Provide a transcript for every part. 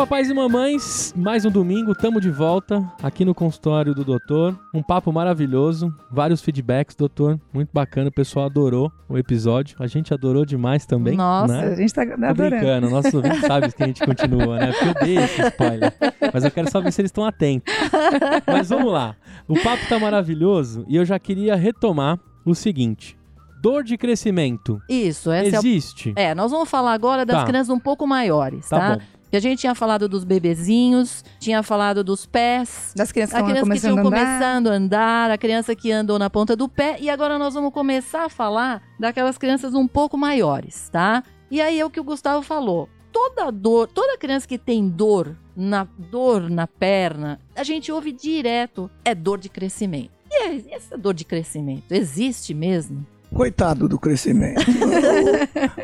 Papais e mamães, mais um domingo, tamo de volta aqui no consultório do doutor. Um papo maravilhoso, vários feedbacks, doutor, muito bacana, o pessoal adorou o episódio, a gente adorou demais também. Nossa, né? a gente tá Tô adorando. brincando, nossos ouvintes sabem que a gente continua, né? Porque eu dei esse spoiler. Mas eu quero saber se eles estão atentos. Mas vamos lá. O papo tá maravilhoso e eu já queria retomar o seguinte: dor de crescimento Isso, essa é, existe? é, nós vamos falar agora das Tá. crianças um pouco maiores, Tá tá? Que a gente tinha falado dos bebezinhos, tinha falado dos pés, Das crianças a que estão criança que andar. começando a andar, a criança que andou na ponta do pé, e agora nós vamos começar a falar daquelas crianças um pouco maiores, tá? E aí é o que o Gustavo falou. Toda dor, toda criança que tem dor na dor na perna, a gente ouve direto, é dor de crescimento. E é- essa dor de crescimento existe mesmo? Coitado do crescimento.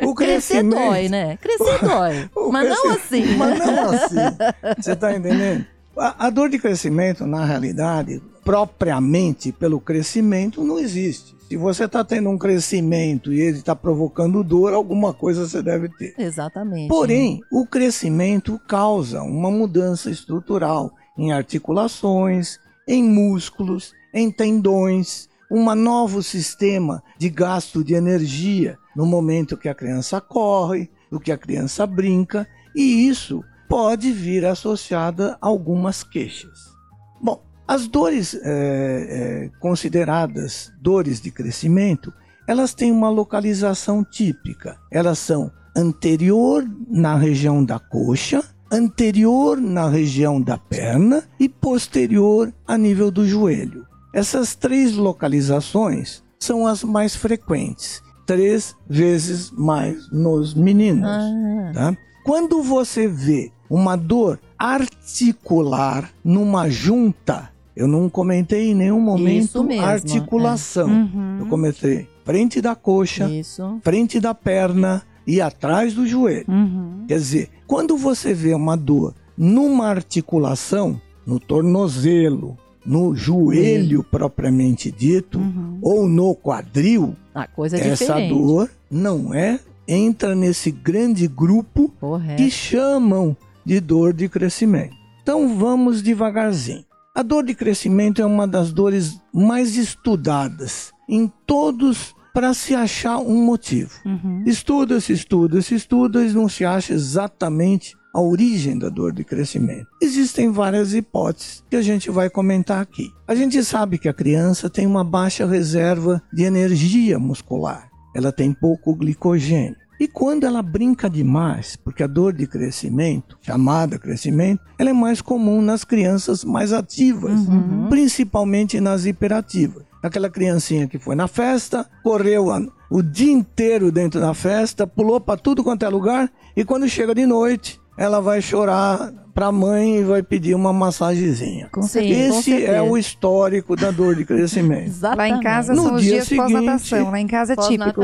o, o Crescer crescimento. dói, né? Crescer dói. o Mas não assim. Mas não assim. Você está entendendo? A, a dor de crescimento, na realidade, propriamente pelo crescimento, não existe. Se você está tendo um crescimento e ele está provocando dor, alguma coisa você deve ter. Exatamente. Porém, o crescimento causa uma mudança estrutural em articulações, em músculos, em tendões, um novo sistema de gasto de energia no momento que a criança corre, no que a criança brinca, e isso pode vir associada a algumas queixas. Bom, as dores eh, eh, consideradas dores de crescimento, elas têm uma localização típica. Elas são anterior na região da coxa, anterior na região da perna e posterior a nível do joelho. Essas três localizações são as mais frequentes, três vezes mais nos meninos. Ah, tá? Quando você vê uma dor articular numa junta, eu não comentei em nenhum momento mesmo, é. articulação. Uhum. Eu comentei frente da coxa, isso. frente da perna e atrás do joelho. Uhum. Quer dizer, quando você vê uma dor numa articulação, no tornozelo, no joelho propriamente dito, Uhum. ou no quadril, A coisa é essa diferente. dor não é entra nesse grande grupo Correto. que chamam de dor de crescimento. Então vamos devagarzinho. A dor de crescimento é uma das dores mais estudadas em todos para se achar um motivo. Uhum. Estuda-se, estuda-se, estuda e não se acha exatamente a origem da dor de crescimento. Existem várias hipóteses que a gente vai comentar aqui. A gente sabe que a criança tem uma baixa reserva de energia muscular. Ela tem pouco glicogênio. E quando ela brinca demais, porque a dor de crescimento, chamada crescimento, ela é mais comum nas crianças mais ativas, Uhum. principalmente nas hiperativas. Aquela criancinha que foi na festa, correu a- o dia inteiro dentro da festa, pulou para tudo quanto é lugar, e quando chega de noite, ela vai chorar para a mãe e vai pedir uma massagenzinha. Com Sim, Esse é o histórico da dor de crescimento. Exatamente. Lá em casa No são os dia dias seguinte- pós-natação. Lá em casa é típico.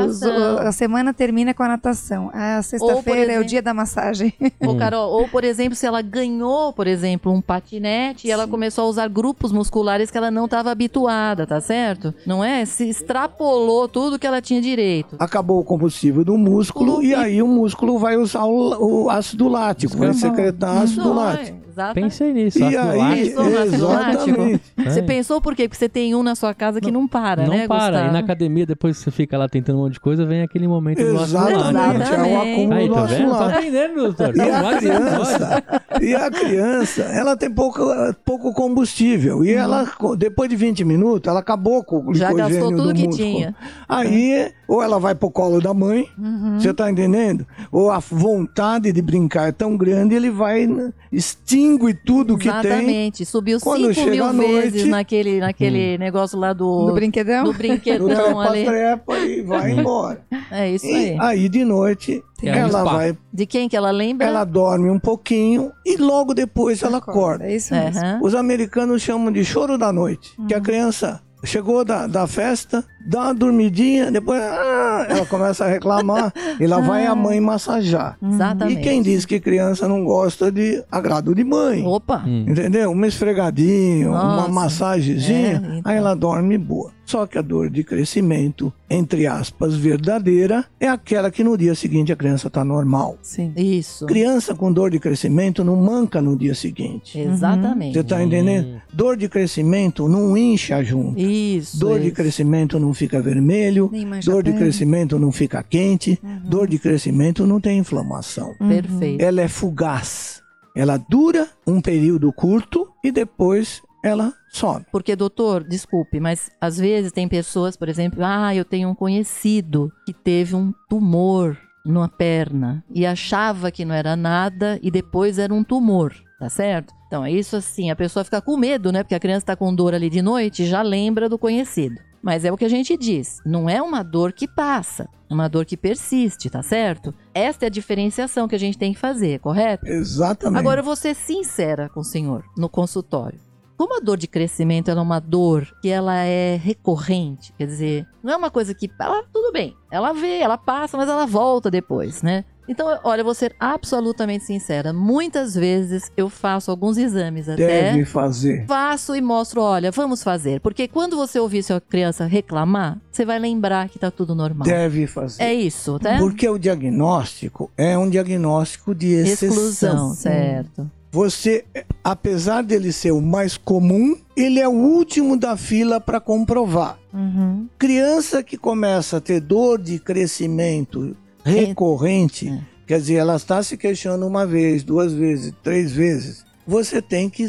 A semana termina com a natação. A sexta-feira é o dia da massagem. Ou, Carol, ou, por exemplo, se ela ganhou, por exemplo, um patinete e ela começou a usar grupos musculares que ela não estava habituada, tá certo? Não é? Se extrapolou tudo que ela tinha direito. Acabou o combustível do músculo e aí o músculo vai usar o, o ácido lático, vai secretar ácido Não, lático. Exatamente. Pensei nisso, E aí, exatamente. Você É. pensou por quê? Porque você tem um na sua casa que não, para, não né, para. Gustavo? E na academia, depois que você fica lá tentando um monte de coisa, vem aquele momento do. Exatamente, é o Exatamente. acúmulo Aí, do tá vendo? Tá aprendendo, doutor. E Tá a criança, e a criança, ela tem pouco, pouco combustível. E ela, depois de 20 minutos, ela acabou com o Já gastou tudo do que músculo. tinha. Aí, ou ela vai pro colo da mãe, você tá entendendo? Ou a vontade de brincar é tão grande, ele vai né, língua e tudo que tem. Exatamente. Subiu Quando 5 chega mil noite- vezes naquele, naquele negócio lá do, Do brinquedão? do Do brinquedão ali. trepa-trepa e vai embora. É isso E aí. aí de noite aí, ela vai, De quem que ela lembra? ela dorme um pouquinho e logo depois ela acorda. É isso mesmo. Aham. Os americanos chamam de choro da noite, que a Hum. criança chegou da, da festa, dá uma dormidinha, depois ah, ela começa a reclamar e lá vai a mãe massajar. Exatamente. E quem diz que criança não gosta de agrado de mãe? Opa! Hum. Entendeu? Uma esfregadinha, uma Nossa. massagenzinha, É, então. aí ela dorme boa. Só que a dor de crescimento, entre aspas, verdadeira, é aquela que no dia seguinte a criança está normal. Sim. Isso. Criança com dor de crescimento não manca no dia seguinte. Exatamente. Você tá entendendo? Dor de crescimento não incha junto. Isso. Dor de isso. crescimento não fica vermelho. Nem mancha Dor de crescimento não fica quente. Dor de crescimento não tem inflamação. Perfeito. Ela é fugaz. Ela dura um período curto e depois ela some. Porque, doutor, desculpe, mas às vezes tem pessoas, por exemplo, ah, eu tenho um conhecido que teve um tumor numa perna e achava que não era nada e depois era um tumor, tá certo? Então, é isso assim, a pessoa fica com medo, né? Porque a criança tá com dor ali de noite e já lembra do conhecido. Mas é o que a gente diz, não é uma dor que passa, é uma dor que persiste, tá certo? Esta é a diferenciação que a gente tem que fazer, correto? Exatamente. Agora eu vou ser sincera com o senhor no consultório. Como a dor de crescimento é uma dor que ela é recorrente, quer dizer, não é uma coisa que ela tudo bem, ela vê, ela passa, mas ela volta depois, né? Então, olha, eu vou ser absolutamente sincera. Muitas vezes eu faço alguns exames até. Deve fazer. Faço e mostro, olha, vamos fazer. Porque quando você ouvir sua criança reclamar, você vai lembrar que tá tudo normal. Deve fazer. É isso, tá? Porque o diagnóstico é um diagnóstico de exceção. Exclusão, certo. Você, apesar dele ser o mais comum, ele é o último da fila para comprovar. Uhum. Criança que começa a ter dor de crescimento recorrente, É. quer dizer, ela está se queixando uma vez, duas vezes, três vezes. Você tem que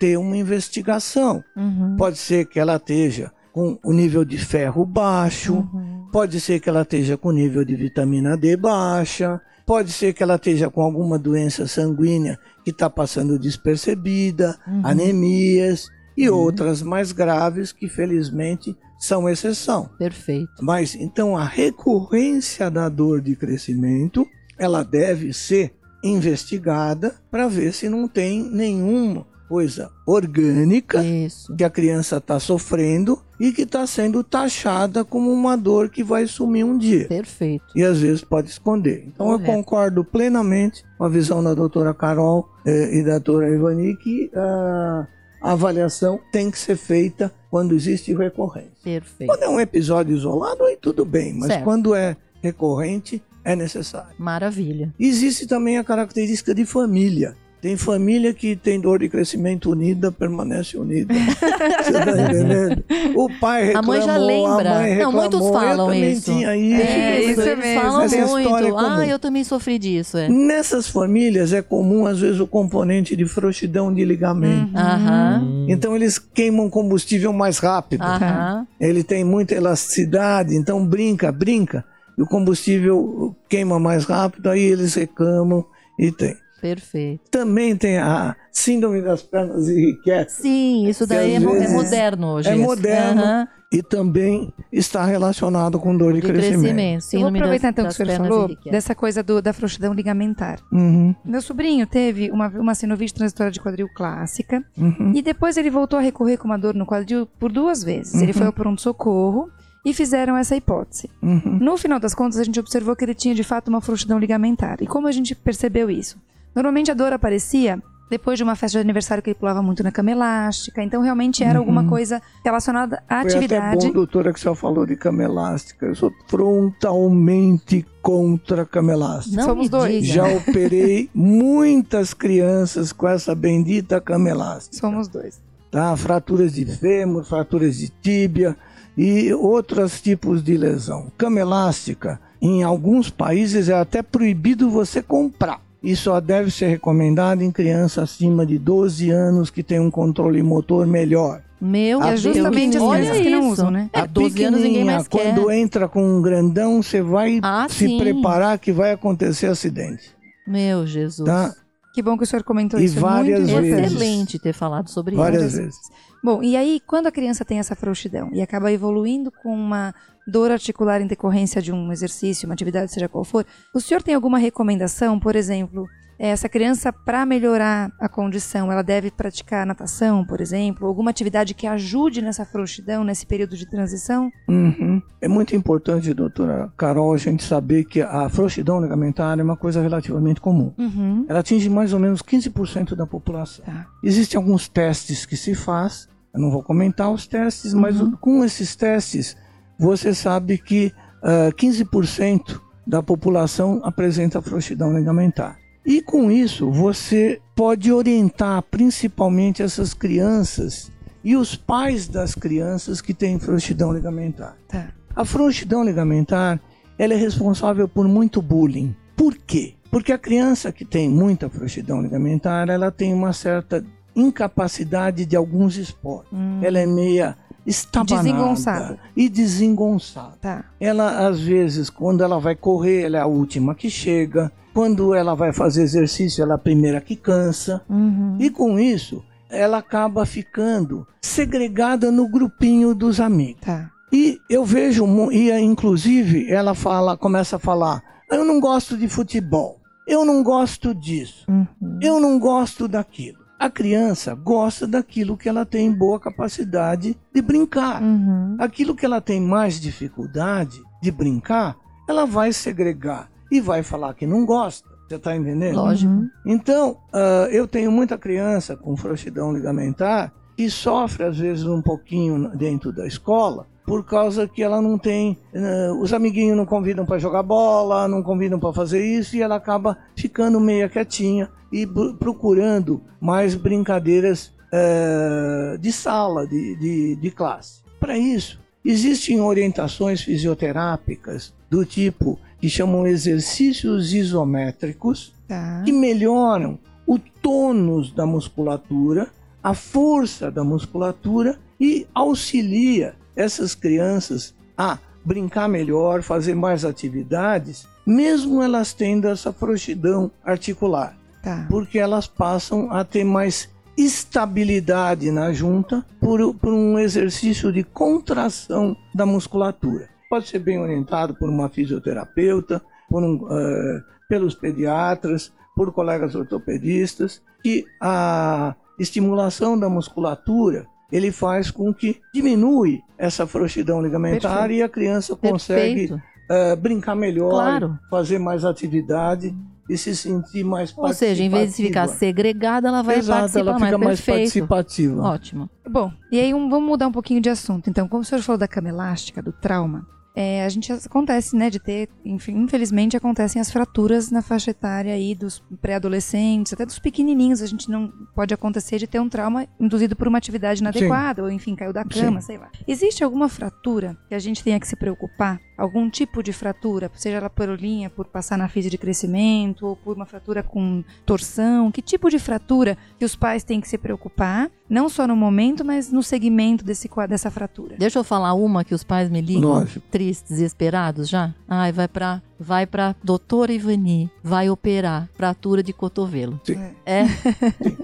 ter uma investigação. Uhum. Pode ser que ela esteja com o nível de ferro baixo, Uhum. pode ser que ela esteja com nível de vitamina D baixa, pode ser que ela esteja com alguma doença sanguínea que está passando despercebida, Uhum. anemias e outras mais graves que felizmente são exceção. Perfeito. Mas então a recorrência da dor de crescimento, ela deve ser investigada para ver se não tem nenhuma coisa orgânica Isso. que a criança está sofrendo e que está sendo taxada como uma dor que vai sumir um dia. Perfeito. E às vezes pode esconder. Então eu Correto. concordo plenamente com a visão da doutora Carol eh, e da doutora Ivani que ah, a avaliação tem que ser feita quando existe recorrência. Perfeito. Quando é um episódio isolado, aí tudo bem, mas Certo. quando é recorrente, é necessário. Maravilha. Existe também a característica de família. Tem família que tem dor de crescimento unida, permanece unida. Você tá entendendo? O pai A reclamou, mãe já lembra. a mãe Não, reclamou, muitos eu falam isso. tinha isso. É, isso eles mesmo. falam Essa muito. é comum. ah, eu também sofri disso, é. Nessas famílias é comum, às vezes, o componente de frouxidão de ligamento. Uhum. Aham. Hum. Então eles queimam combustível mais rápido. Aham. Ele tem muita elasticidade, então brinca, brinca. E o combustível queima mais rápido, aí eles reclamam e tem. Perfeito. Também tem a síndrome das pernas irrequietas Sim, isso daí é, é moderno hoje. é isso. moderno. Aham. e também está relacionado com dor de, De crescimento. crescimento. Eu vou aproveitar das- então que o senhor falou irrequietas. dessa coisa do- da frouxidão ligamentar. Uhum, Meu sobrinho teve uma, uma sinovite transitória de quadril clássica uhum. e depois ele voltou a recorrer com uma dor no quadril por duas vezes. Ele foi ao pronto-socorro e fizeram essa hipótese. Uhum. No final das contas, a gente observou que ele tinha de fato uma frouxidão ligamentar. E como a gente percebeu isso? Normalmente a dor aparecia depois de uma festa de aniversário que ele pulava muito na cama elástica. Então realmente era alguma coisa relacionada à Foi até atividade. bom, doutora, que senhora falou de cama elástica. Eu sou frontalmente contra a cama elástica. Não Somos dois. diga. Já operei muitas crianças com essa bendita cama elástica. Somos dois. Tá? Fraturas de fêmur, fraturas de tíbia e outros tipos de lesão. Cama elástica, em alguns países, é até proibido você comprar. E só deve ser recomendado em criança acima de 12 anos que tem um controle motor melhor. Meu Ah, é justamente as crianças que não isso. usam, né? É, A 12 anos ninguém mais quer. quando entra com um grandão, você vai Ah, se sim. preparar que vai acontecer acidente. Meu Jesus. Tá? Que bom que o senhor comentou E isso. várias muito vezes. Excelente ter falado sobre Várias isso. vezes. Bom, e aí, quando a criança tem essa frouxidão e acaba evoluindo com uma dor articular em decorrência de um exercício, uma atividade, seja qual for, o senhor tem alguma recomendação, por exemplo, eh, essa criança, para melhorar a condição, ela deve praticar natação, por exemplo, alguma atividade que ajude nessa frouxidão, nesse período de transição? Uhum. É muito importante, doutora Carol, a gente saber que a frouxidão ligamentar é uma coisa relativamente comum. Uhum. Ela atinge mais ou menos 15% da população. Tá. Existem alguns testes que se faz, eu não vou comentar os testes, mas Uhum. com esses testes você sabe que ah, 15% da população apresenta frouxidão ligamentar. E com isso você pode orientar principalmente essas crianças e os pais das crianças que têm frouxidão ligamentar. Tá. A frouxidão ligamentar, ela é responsável por muito bullying. Por quê? Porque a criança que tem muita frouxidão ligamentar, ela tem uma certa incapacidade de alguns esportes. Hum, Ela é meia estabanada Desengonçada. e desengonçada. Tá. Ela, às vezes, quando ela vai correr, ela é a última que chega. Quando ela vai fazer exercício, ela é a primeira que cansa. Uhum. E com isso, ela acaba ficando segregada no grupinho dos amigos. Tá. E eu vejo, e eh, inclusive ela fala, começa a falar: eu não gosto de futebol, eu não gosto disso, Uhum. eu não gosto daquilo. A criança gosta daquilo que ela tem boa capacidade de brincar. Uhum. Aquilo que ela tem mais dificuldade de brincar, ela vai segregar e vai falar que não gosta. Você está entendendo? Lógico. Uhum. Então, ah, eu tenho muita criança com frouxidão ligamentar que sofre, às vezes, um pouquinho dentro da escola, por causa que ela não tem. ah, os amiguinhos não convidam para jogar bola, não convidam para fazer isso, e ela acaba ficando meia quietinha e procurando mais brincadeiras ah, de sala, de, de, de classe. Para isso, existem orientações fisioterápicas do tipo que chamam exercícios isométricos Tá. que melhoram o tônus da musculatura, a força da musculatura e auxilia essas crianças a brincar melhor, fazer mais atividades, mesmo elas tendo essa frouxidão articular, Tá. porque elas passam a ter mais estabilidade na junta por, por um exercício de contração da musculatura. Pode ser bem orientado por uma fisioterapeuta, por um, eh, pelos pediatras, por colegas ortopedistas, que a estimulação da musculatura ele faz com que diminui essa frouxidão ligamentar Perfeito. e a criança consegue eh, brincar melhor, Claro. fazer mais atividade e se sentir mais Ou seja, em vez de ficar participativa. segregada, ela vai Exato, participar ela fica mais. mais Perfeito. participativa. Ótimo. Bom, e aí um- vamos mudar um pouquinho de assunto. Então, como o senhor falou da cama elástica, do trauma, é, a gente acontece, né, de ter, enfim, infelizmente acontecem as fraturas na faixa etária aí dos pré-adolescentes, até dos pequenininhos. A gente não pode acontecer de ter um trauma induzido por uma atividade inadequada, ou enfim, caiu da cama, sei lá. Existe alguma fratura que a gente tenha que se preocupar? Algum tipo de fratura, seja ela por linha, por passar na fase de crescimento, ou por uma fratura com torção? Que tipo de fratura que os pais têm que se preocupar? Não só no momento, mas no segmento desse, dessa fratura. Deixa eu falar uma que os pais me ligam, Lógico. Tristes, desesperados já. Ai, vai pra, vai pra doutora Ivani, vai operar fratura de cotovelo. Sim. É,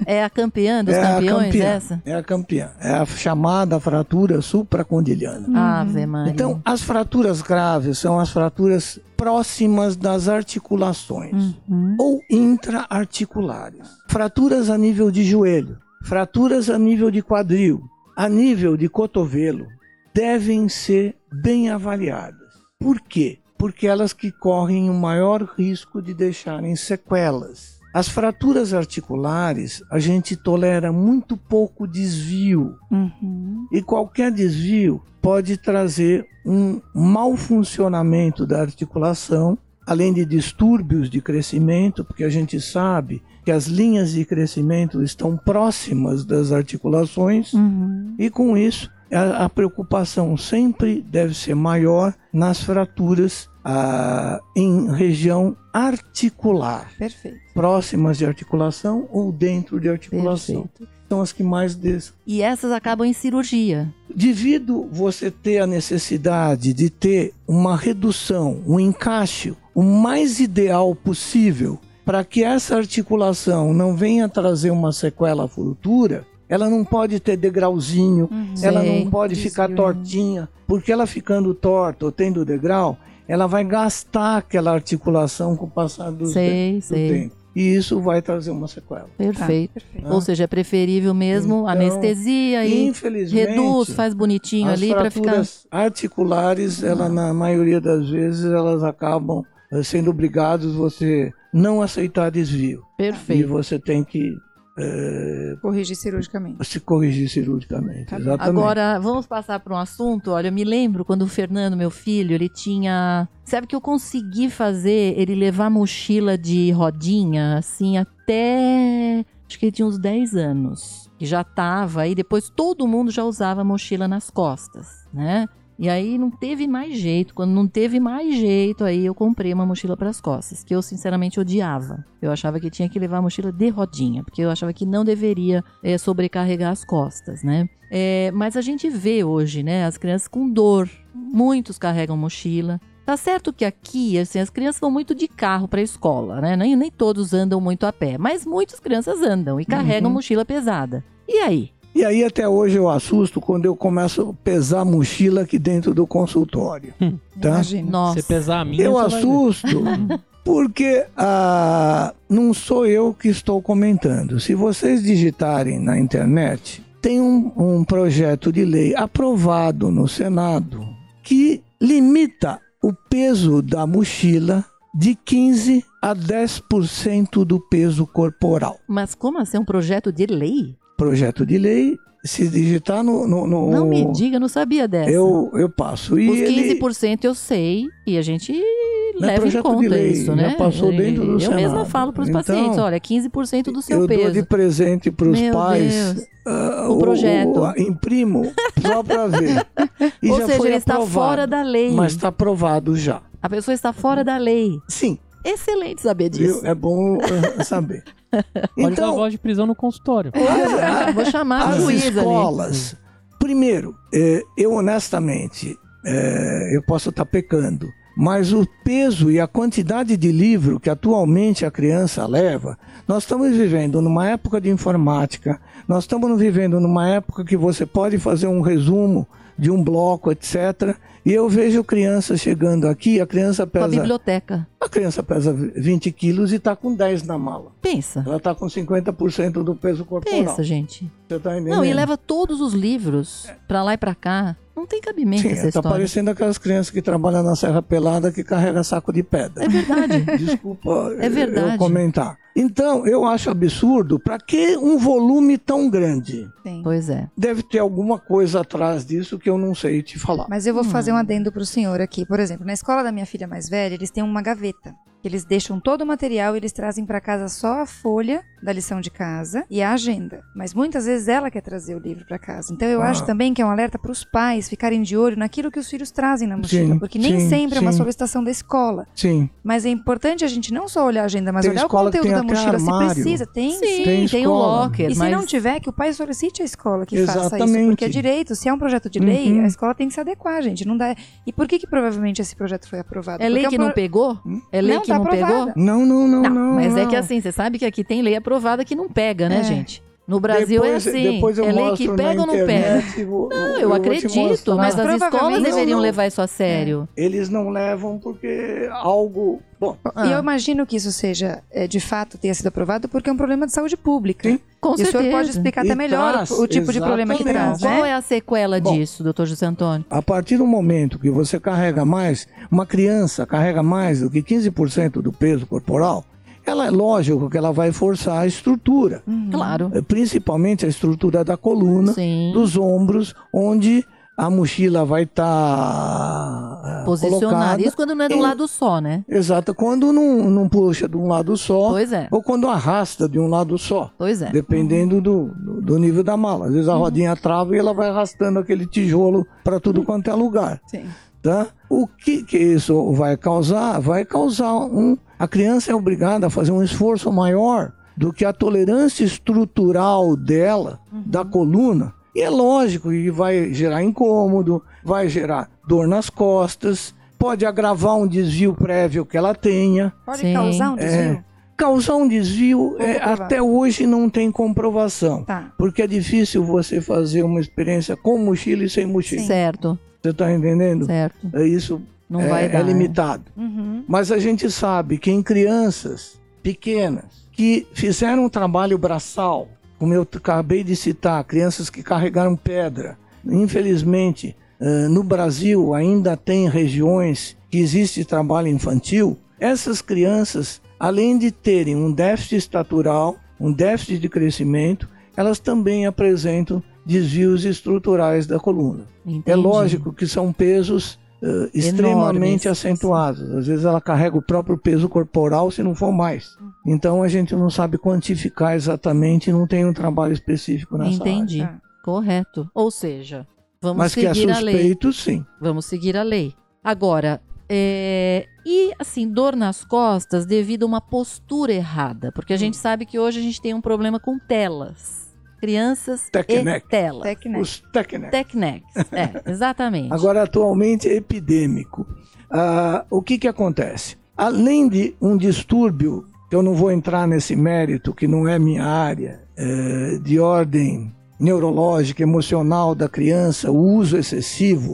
é a campeã dos É campeões campeã. essa? É a campeã. É a chamada fratura supracondiliana. Ave Maria. Então, as fraturas graves são as fraturas próximas das articulações Uhum. ou intra-articulares. Fraturas a nível de joelho, fraturas a nível de quadril, a nível de cotovelo, devem ser bem avaliadas. Por quê? Porque elas que correm o maior risco de deixarem sequelas. As fraturas articulares, a gente tolera muito pouco desvio Uhum. e qualquer desvio pode trazer um mau funcionamento da articulação, além de distúrbios de crescimento, porque a gente sabe que as linhas de crescimento estão próximas das articulações, Uhum. e com isso a, a preocupação sempre deve ser maior nas fraturas ah, em região articular, Perfeito. próximas de articulação ou dentro de articulação. Perfeito. São as que mais des E essas acabam em cirurgia. Devido você ter a necessidade de ter uma redução, um encaixe o mais ideal possível para que essa articulação não venha trazer uma sequela futura, ela não pode ter degrauzinho, Uhum. ela não pode Desvio, ficar tortinha, porque ela ficando torta ou tendo degrau, ela vai gastar aquela articulação com o passar do, Sei, do sei. tempo. E isso vai trazer uma sequela. Perfeito. Tá, perfeito. Ou seja, é preferível mesmo Então, anestesia e Infelizmente, reduz, faz bonitinho ali para ficar. articulares, ela na maioria das vezes elas acabam eh, sendo obrigados você não aceitar desvio e Perfeito. você tem que eh, Corrigir cirurgicamente. se corrigir cirurgicamente. Tá. Exatamente. Agora, vamos passar para um assunto. Olha, eu me lembro quando o Fernando, meu filho, ele tinha. Sabe que eu consegui fazer ele levar mochila de rodinha, assim, até. Acho que ele tinha uns 10 anos. Que já tava, e depois todo mundo já usava mochila nas costas, né? E aí não teve mais jeito. Quando não teve mais jeito, aí eu comprei uma mochila para as costas, que eu sinceramente odiava. Eu achava que tinha que levar a mochila de rodinha, porque eu achava que não deveria eh, sobrecarregar as costas, né? É, mas a gente vê hoje, né, as crianças com dor. Muitos carregam mochila. Tá certo que aqui, assim, as crianças vão muito de carro para a escola, né? Nem, nem todos andam muito a pé, mas muitas crianças andam e carregam Uhum. mochila pesada. E aí? E aí até hoje eu assusto quando eu começo a pesar a mochila aqui dentro do consultório. Tá? Imagina. Nossa. Se pesar a minha, Eu você assusto porque ah, não sou eu que estou comentando. Se vocês digitarem na internet, tem um, um projeto de lei aprovado no Senado que limita o peso da mochila de 15 a 10% do peso corporal. Mas como assim? É um projeto de lei? Projeto de lei, se digitar no. no, no- Não me diga, não sabia dessa. Eu, eu passo. E Os ele- 15% eu sei e a gente Não é leva em conta lei, isso, né? passou E- dentro do Eu Senado. mesma falo para os Então, pacientes, olha, 15% do seu eu peso. dou de presente para os pais ah, O projeto. a- imprimo só para ver. E Ou já seja, foi ele está fora da lei. Mas está aprovado já. A pessoa está fora da lei. Sim, Excelente saber disso. viu? é bom ah, saber. Pode dar Então, voz de prisão no consultório. Ah, vou chamar a as juíza ali. escolas. Primeiro, eh, eu honestamente, eh, eu posso estar pecando, mas o peso e a quantidade de livro que atualmente a criança leva, nós estamos vivendo numa época de informática, nós estamos vivendo numa época que você pode fazer um resumo de um bloco, etc. E eu vejo criança chegando aqui, a criança pesa, biblioteca. a criança pesa 20 quilos e está com 10 na mala. Pensa. Ela está com 50% do peso corporal. Pensa, gente. Você tá entendendo? Não, e leva todos os livros pra lá e pra cá. Não tem cabimento Sim, essa tá história. parecendo aquelas crianças que trabalham na Serra Pelada que carrega saco de pedra. É verdade. Desculpa É verdade. eu comentar. Então, eu acho absurdo. Para que um volume tão grande? Sim. pois é. Deve ter alguma coisa atrás disso que eu não sei te falar. Mas eu vou Hum. fazer um adendo pro senhor aqui. Por exemplo, na escola da minha filha mais velha, eles têm uma gaveta. Que Eles deixam todo o material e eles trazem para casa só a folha da lição de casa e a agenda. Mas muitas vezes ela quer trazer o livro para casa. Então eu Ah. acho também que é um alerta para os pais ficarem de olho naquilo que os filhos trazem na mochila. Sim, porque nem sim, sempre é uma sim. solicitação da escola. Sim, Mas é importante a gente não só olhar a agenda, mas Tem olhar o conteúdo da mochila. Se precisa, tem Sim, sim. tem, Tem um escola. locker, E se mas não tiver, que o pai solicite a escola que faça isso. Exatamente. Porque é direito. Se é um projeto de lei, Uhum. a escola tem que se adequar, gente. Não dá... E por que, que provavelmente esse projeto foi aprovado? é lei Porque que é um não pro- pegou? É lei Não, que tá não pegou? aprovada. não, não, não, Não, não. mas é que assim, você sabe que aqui tem lei aprovada que não pega, né, É. gente? No Brasil Depois- é assim, depois eu é lei que pega ou não pega? vou- Não, eu eu, acredito, mas as escolas Não, deveriam não. levar isso a sério. Eles não levam porque algo. Bom, Ah, E eu imagino que isso seja, é, de fato, tenha sido aprovado porque é um problema de saúde pública. Sim. com E o certeza. senhor pode explicar até E melhor traz, o tipo de problema que traz, Qual né? é a sequela Bom. disso, doutor José Antônio? A partir do momento que você carrega mais, uma criança carrega mais do que 15% do peso corporal, ela é lógico que ela vai forçar a estrutura, Claro. eh, principalmente a estrutura da coluna, Sim. dos ombros, onde a mochila vai estar Posicionar. Isso quando não é de um lado só, né? Exato, quando não, não puxa de um lado só, Pois é. ou quando arrasta de um lado só. Pois é. Dependendo do, do, do nível da mala. Às vezes Uhum. a rodinha trava e ela vai arrastando aquele tijolo para tudo quanto é lugar. Sim. Tá? O que, que isso vai causar? Vai causar um. A criança é obrigada a fazer um esforço maior do que a tolerância estrutural dela, da coluna. E é lógico que vai gerar incômodo, vai gerar dor nas costas, pode agravar um desvio prévio que ela tenha. Pode Sim. causar um desvio? Causar um desvio é, até hoje não tem comprovação. Tá. Porque é difícil você fazer uma experiência com mochila e sem mochila. Certo, Você está entendendo? certo. É Isso Não é, vai é dar. né? limitado. Uhum. Mas a gente sabe que em crianças pequenas que fizeram um trabalho braçal, como eu acabei de citar, crianças que carregaram pedra, infelizmente eh, no Brasil ainda tem regiões que existe trabalho infantil. Essas crianças, além de terem um déficit estatural, um déficit de crescimento, elas também apresentam desvios estruturais da coluna. É Entendi. lógico que são pesos eh, extremamente acentuados. Às vezes ela carrega o próprio peso corporal, se não for mais. Então a gente não sabe quantificar exatamente, não tem um trabalho específico nessa Entendi. Tá. Correto. Ou seja, vamos área. Mas que é seguir a lei. suspeito, sim. Vamos seguir a lei. Agora, é, e assim, dor nas costas devido a uma postura errada, porque a gente sabe que hoje a gente tem um problema com telas. Crianças Tecnec. e telas. Tecnet. Os técnicos. Tecnex. É, exatamente. Agora, atualmente é epidêmico. Ah, o que, que acontece? Além de um distúrbio, que eu não vou entrar nesse mérito, que não é minha área, eh, de ordem neurológica, emocional da criança, o uso excessivo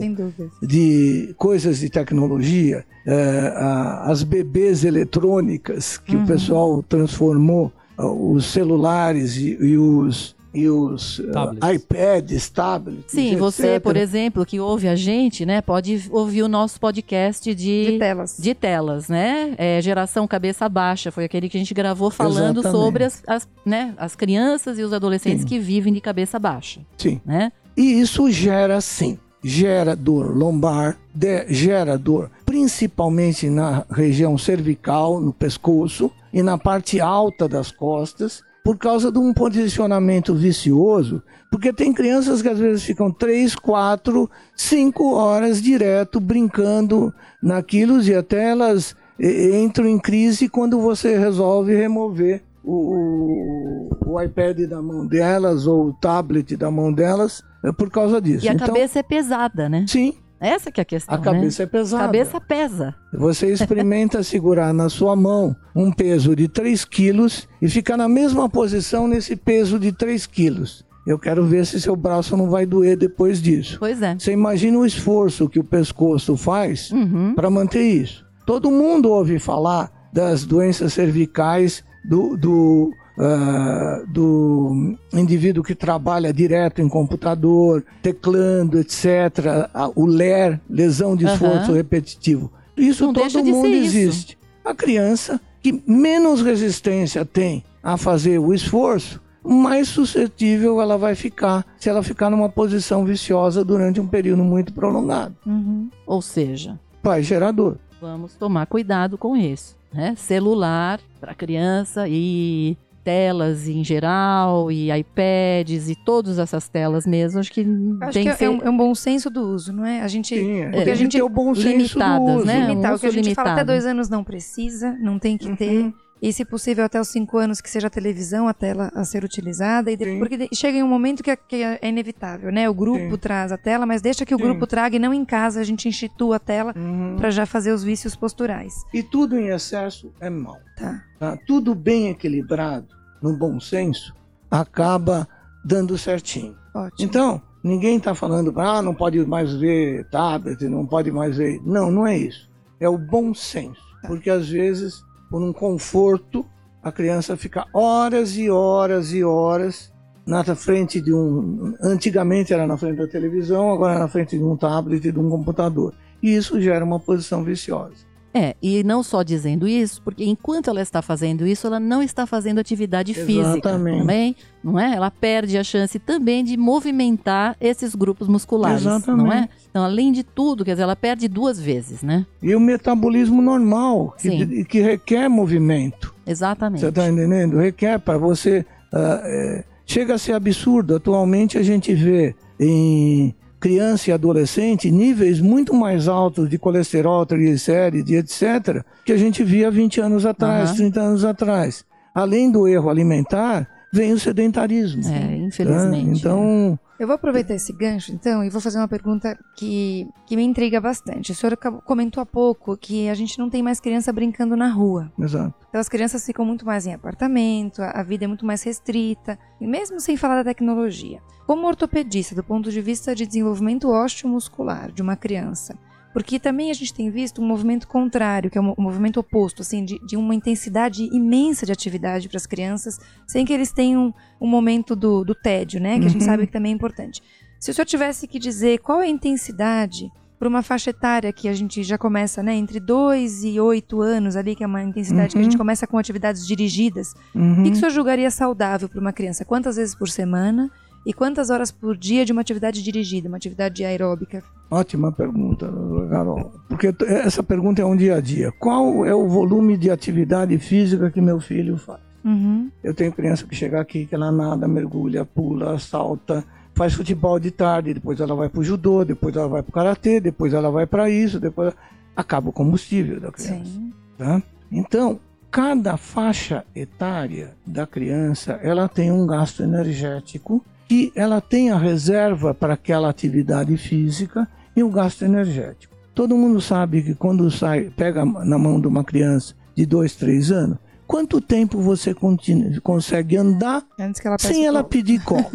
de coisas de tecnologia, eh, a- as bebês eletrônicas que Uhum. o pessoal transformou, ah, os celulares e, e os, e os ah, Tablets. iPads, tablets. Sim, você, etc. por exemplo, que ouve a gente, né, pode ouvir o nosso podcast De de, telas. de telas, né? É, Geração Cabeça Baixa, foi aquele que a gente gravou falando Exatamente. sobre as, as, né, as crianças e os adolescentes Sim. que vivem de cabeça baixa, Sim. né? E isso gera, sim, gera dor lombar, de- gera dor principalmente na região cervical, no pescoço e na parte alta das costas, por causa de um posicionamento vicioso, porque tem crianças que às vezes ficam 3, 4, 5 horas direto brincando naquilo e até elas entram em crise quando você resolve remover o, o- o iPad da mão delas ou o tablet da mão delas é por causa disso. E a então, cabeça é pesada, né? sim, Essa que é a questão, a cabeça é né? pesada. Cabeça pesa. Você experimenta segurar na sua mão um peso de 3 quilos e ficar na mesma posição nesse peso de 3 quilos. Eu quero ver se seu braço não vai doer depois disso. Pois é. Você imagina o esforço que o pescoço faz Uhum. para manter isso. Todo mundo ouve falar das doenças cervicais do, do, ah, do indivíduo que trabalha direto em computador, teclando, etc. O LER, lesão de esforço repetitivo. Isso Não todo de mundo ser isso. existe. A criança que menos resistência tem a fazer o esforço, mais suscetível ela vai ficar se ela ficar numa posição viciosa durante um período muito prolongado. Uhum. Ou seja, Pai gerador. vamos tomar cuidado com isso, né? Celular para criança e telas em geral e iPads e todas essas telas mesmo, acho que Acho tem que que é, ser é um, é um bom senso do uso, não é? A gente Sim, o que a gente ter o bom senso do limitadas, uso. né? limitar, um o que a gente fala até limitado. dois anos não precisa, não tem que ter. Uhum. E se possível até os cinco anos que seja a televisão a tela a ser utilizada. E porque de- chega em um momento que é, que é inevitável, né? O grupo Sim. traz a tela, mas deixa que o Sim. grupo traga e não em casa a gente institua a tela Uhum. para já fazer os vícios posturais. E tudo em excesso é mal. Tá. tá? Tudo bem equilibrado, no bom senso, acaba dando certinho. Ótimo. Então, ninguém está falando, ah, não pode mais ver tablet, não pode mais ver. Não, não é isso. É o bom senso. Porque às vezes, por um conforto, a criança fica horas e horas e horas na frente de um. Antigamente era na frente da televisão, agora é na frente de um tablet e de um computador. E isso gera uma posição viciosa. É, e não só dizendo isso, porque enquanto ela está fazendo isso, ela não está fazendo atividade física Exatamente. também, não é? Ela perde a chance também de movimentar esses grupos musculares, não é? Exatamente. Então, além de tudo, quer dizer, ela perde duas vezes, né? E o metabolismo normal, que, que requer movimento. Exatamente. Você está entendendo? Requer para você. ah, é, chega a ser absurdo. Atualmente a gente vê em criança e adolescente níveis muito mais altos de colesterol, triglicérides, etc., que a gente via 20 anos atrás, Aham. 30 anos atrás. Além do erro alimentar, vem o sedentarismo. É, né? infelizmente. Então, Eu vou aproveitar esse gancho, então, e vou fazer uma pergunta que, que me intriga bastante. O senhor comentou há pouco que a gente não tem mais criança brincando na rua. exato. Então as crianças ficam muito mais em apartamento, a vida é muito mais restrita, e mesmo sem falar da tecnologia. Como ortopedista, do ponto de vista de desenvolvimento ósseo-muscular de uma criança, porque também a gente tem visto um movimento contrário, que é um movimento oposto, assim, de, de uma intensidade imensa de atividade para as crianças, sem que eles tenham um momento do, do tédio, né? Que a gente Uhum. sabe que também é importante. Se o senhor tivesse que dizer qual é a intensidade para uma faixa etária que a gente já começa, né, entre 2 e 8 anos ali, que é uma intensidade que a Uhum. gente começa com atividades dirigidas, o Uhum. que, que o senhor julgaria saudável para uma criança? Quantas vezes por semana e quantas horas por dia de uma atividade dirigida, uma atividade aeróbica? Ótima pergunta, Carol. Porque t- essa pergunta é um dia a dia. Qual é o volume de atividade física que meu filho faz? Uhum. Eu tenho criança que chega aqui, que ela nada, mergulha, pula, salta, faz futebol de tarde, depois ela vai pro judô, depois ela vai pro karatê, depois ela vai para isso, depois acaba o combustível da criança. Sim. tá? Então, cada faixa etária da criança, ela tem um gasto energético que ela tem a reserva para aquela atividade física e o gasto energético. Todo mundo sabe que quando sai, pega na mão de uma criança de 2, 3 anos, quanto tempo você continua, consegue andar ela sem ela pedir colo?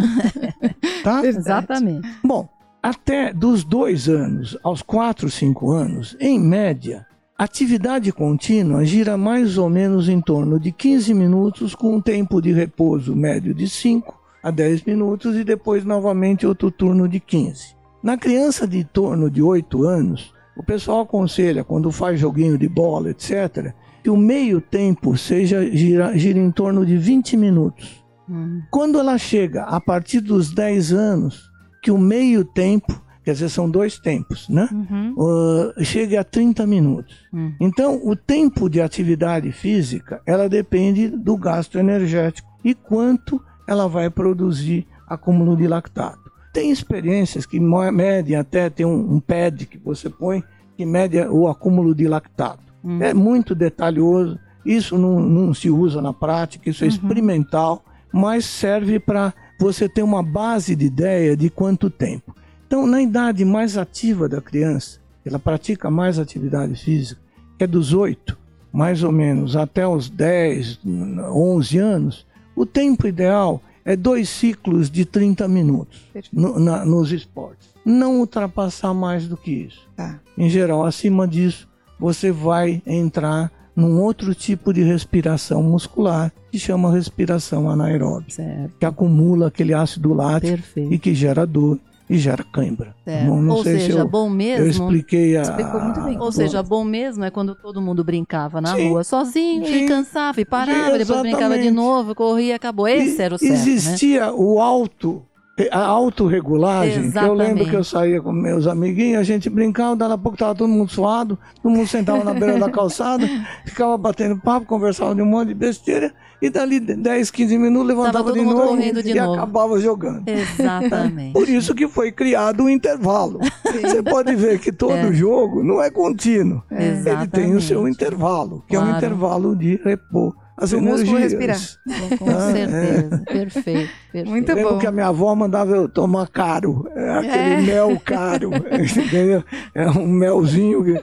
tá? Exatamente. Bom, até dos dois anos aos quatro, cinco anos, em média, atividade contínua gira mais ou menos em torno de 15 minutos, com um tempo de repouso médio de 5 a 10 minutos e depois novamente outro turno de 15. Na criança de torno de 8 anos, o pessoal aconselha, quando faz joguinho de bola, etc., que o meio tempo seja gira, gira em torno de 20 minutos. Hum. Quando ela chega a partir dos 10 anos, que o meio tempo, quer dizer, são dois tempos, né? Uhum. Uh, chega a 30 minutos. Hum. Então, o tempo de atividade física, ela depende do gasto energético e quanto ela vai produzir acúmulo de lactato. Tem experiências que medem até, tem um, um pad que você põe, que mede o acúmulo de lactato. Hum. É muito detalhoso, isso não, não se usa na prática, isso é experimental, mas serve para você ter uma base de ideia de quanto tempo. Então, na idade mais ativa da criança, ela pratica mais atividade física, que é dos 8, mais ou menos, até os 10, 11 anos, o tempo ideal é dois ciclos de 30 minutos no- na- nos esportes. Não ultrapassar mais do que isso. Tá. Em geral, acima disso, você vai entrar num outro tipo de respiração muscular que chama respiração anaeróbica, Certo, que acumula aquele ácido lático perfeito. e que gera dor e gera cãibra. certo. Bom, não Ou sei se seja, eu, bom eu mesmo. expliquei a. Explicou muito bem. Ou seja, bom mesmo é quando todo mundo brincava na Sim. rua sozinho Sim. e cansava e parava, Sim, depois brincava de novo, corria e acabou. Esse E- era o certo, né? Existia o auto, a autorregulagem, que eu lembro Exatamente. que eu saía com meus amiguinhos, a gente brincava, daqui a pouco tava todo mundo suado, todo mundo sentava na beira da calçada, ficava batendo papo, conversava de um monte de besteira, e dali 10, 15 minutos levantava de novo de e novo. acabava jogando. Exatamente. Por isso que foi criado o intervalo. Você pode ver que todo É. jogo não é contínuo. Ele tem o seu Exatamente. intervalo, que é um Claro. intervalo de repor as músculo energias. respirar. Com Ah, é. certeza. Perfeito, perfeito. Muito Eu lembro bom. que a minha avó mandava eu tomar caro, é aquele É. mel caro, entendeu? É um melzinho que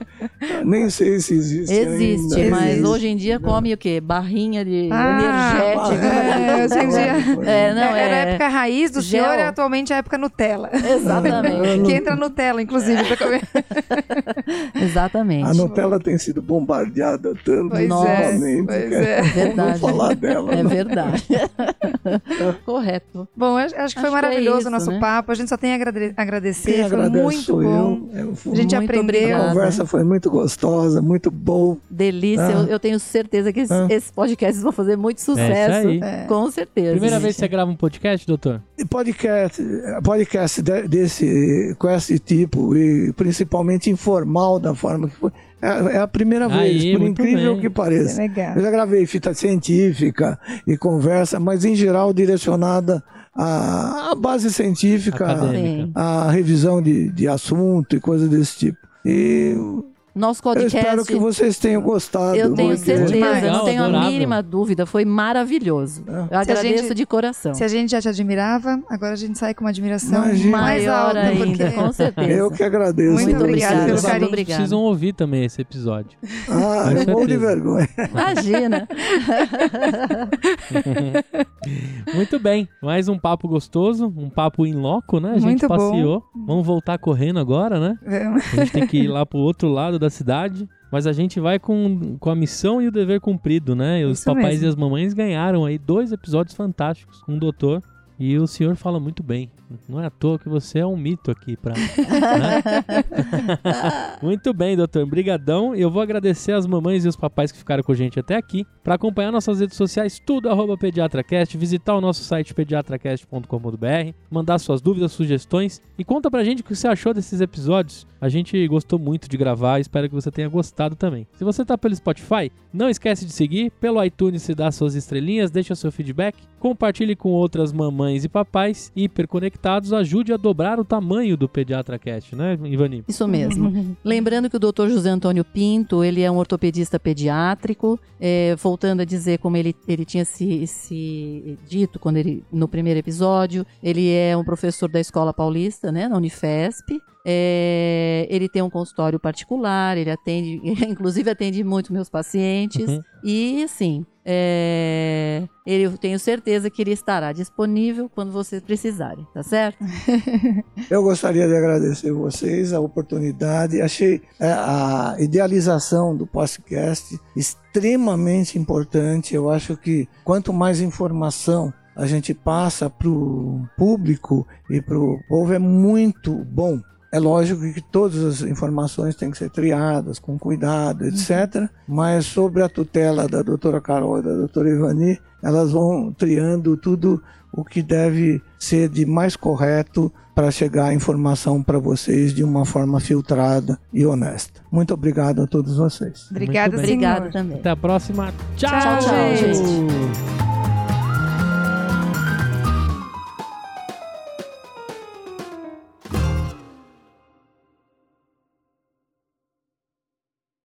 nem sei se existe. Existe, ainda. mas Existe. hoje em dia come o quê? Barrinha de Ah, energética. é, hoje em dia- É, não, Era a é. época raiz do Gel. senhor e atualmente é a época Nutella. Exatamente. Que entra Nutella, inclusive, pra comer. Exatamente. A Nutella tem sido bombardeada tanto Pois novamente. é, pois que é. Vamos Verdade. falar dela. É verdade. Correto. Bom, acho, acho que foi Acho que é maravilhoso isso, o nosso né? papo. A gente só tem a agrade- agradecer. Quem foi muito bom. eu. Eu fui- A gente Muito aprendeu. A conversa foi muito gostosa, muito bom. Delícia. Ah. Eu, eu tenho certeza que esse- Ah. esses podcasts vão fazer muito sucesso. aí. É. Com certeza. Primeira gente. vez que você grava um podcast, doutor? Podcast, podcast de- desse, com esse tipo, e principalmente informal da forma que foi, é, é a primeira Aí, vez, por incrível bem. que É pareça. legal. Eu já gravei fita científica e conversa, mas em geral direcionada à, à base científica, à revisão de, de assunto e coisas desse tipo. E Nosso Eu podcast. espero que vocês tenham gostado. Eu tenho certeza, não tenho a mínima dúvida. Foi maravilhoso. É. Eu agradeço gente- de coração. Se a gente já te admirava, agora a gente sai com uma admiração Imagina. mais Maior alta. ainda, porque... com certeza. Eu que agradeço. Muito Muito obrigada pelo Vocês carinho. Obrigada. precisam ouvir também esse episódio. Ah, eu morro de vergonha. Imagina. Muito bem, mais um papo gostoso, um papo in loco, né? A gente Muito bom. passeou. Vamos voltar correndo agora, né? Vamos. A gente tem que ir lá pro outro lado da cidade. Mas a gente vai com, com a missão e o dever cumprido, né? E os Isso papais mesmo. e as mamães ganharam aí dois episódios fantásticos com o doutor. E o senhor fala muito bem. Não é à toa que você é um mito aqui pra. né? muito bem, doutor. Brigadão. E eu vou agradecer as mamães e os papais que ficaram com a gente até aqui. Pra acompanhar nossas redes sociais, tudo arroba pediatracast, visitar o nosso site pediatracast.com.br, mandar suas dúvidas, sugestões e conta pra gente o que você achou desses episódios. A gente gostou muito de gravar, espero que você tenha gostado também. Se você tá pelo Spotify, não esquece de seguir, pelo iTunes se dá suas estrelinhas, deixa seu feedback, compartilhe com outras mamães e papais hiperconectados, ajude a dobrar o tamanho do PediatraCast, né, Ivani? Isso mesmo. Lembrando que o Dr. José Antônio Pinto, ele é um ortopedista pediátrico. É, voltando a dizer como ele, ele tinha se, se dito quando ele, no primeiro episódio, ele é um professor da Escola Paulista, né, na Unifesp. É, ele tem um consultório particular, ele atende, inclusive atende muito meus pacientes. Uhum. E assim, é, eu tenho certeza que ele estará disponível quando vocês precisarem, tá certo? Eu gostaria de agradecer vocês a oportunidade. Achei é, a idealização do podcast extremamente importante. Eu acho que quanto mais informação a gente passa para o público e para o povo é muito bom. É lógico que todas as informações têm que ser triadas com cuidado, etc. Mas sobre a tutela da doutora Carol e da doutora Ivani, elas vão triando tudo o que deve ser de mais correto para chegar a informação para vocês de uma forma filtrada e honesta. Muito obrigado a todos vocês. Obrigada. Obrigada também. Até a próxima. Tchau, Tchau, gente. gente.